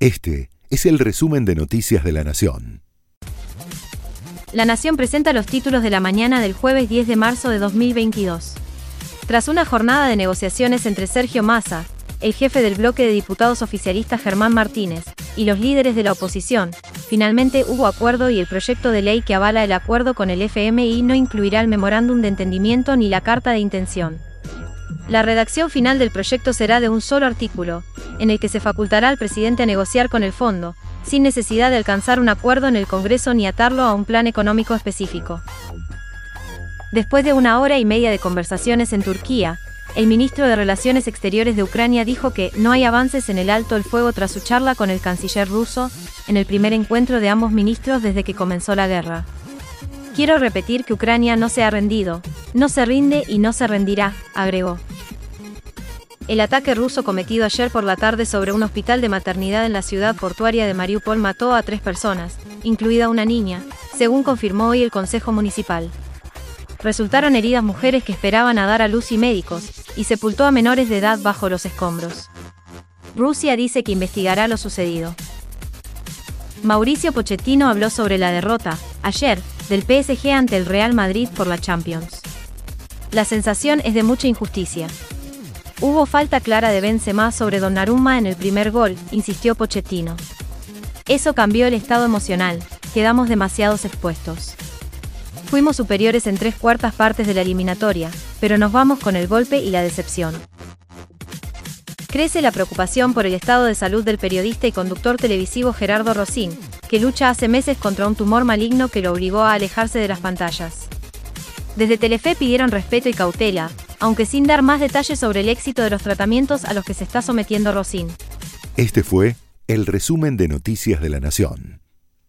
Este es el resumen de Noticias de la Nación. La Nación presenta los títulos de la mañana del jueves 10 de marzo de 2022. Tras una jornada de negociaciones entre Sergio Massa, el jefe del bloque de diputados oficialistas Germán Martínez, y los líderes de la oposición, finalmente hubo acuerdo y el proyecto de ley que avala el acuerdo con el FMI no incluirá el memorándum de entendimiento ni la carta de intención. La redacción final del proyecto será de un solo artículo, en el que se facultará al presidente a negociar con el fondo, sin necesidad de alcanzar un acuerdo en el Congreso ni atarlo a un plan económico específico. Después de una hora y media de conversaciones en Turquía, el ministro de Relaciones Exteriores de Ucrania dijo que no hay avances en el alto el fuego tras su charla con el canciller ruso, en el primer encuentro de ambos ministros desde que comenzó la guerra. Quiero repetir que Ucrania no se ha rendido, no se rinde y no se rendirá, agregó. El ataque ruso cometido ayer por la tarde sobre un hospital de maternidad en la ciudad portuaria de Mariupol mató a tres personas, incluida una niña, según confirmó hoy el Consejo Municipal. Resultaron heridas mujeres que esperaban a dar a luz y médicos, y sepultó a menores de edad bajo los escombros. Rusia dice que investigará lo sucedido. Mauricio Pochettino habló sobre la derrota, ayer, del PSG ante el Real Madrid por la Champions. La sensación es de mucha injusticia. Hubo falta clara de Benzema sobre Donnarumma en el primer gol, insistió Pochettino. Eso cambió el estado emocional, quedamos demasiados expuestos. Fuimos superiores en tres cuartas partes de la eliminatoria, pero nos vamos con el golpe y la decepción. Crece la preocupación por el estado de salud del periodista y conductor televisivo Gerardo Rosín, que lucha hace meses contra un tumor maligno que lo obligó a alejarse de las pantallas. Desde Telefe pidieron respeto y cautela, aunque sin dar más detalles sobre el éxito de los tratamientos a los que se está sometiendo Rosín. Este fue el resumen de Noticias de la Nación.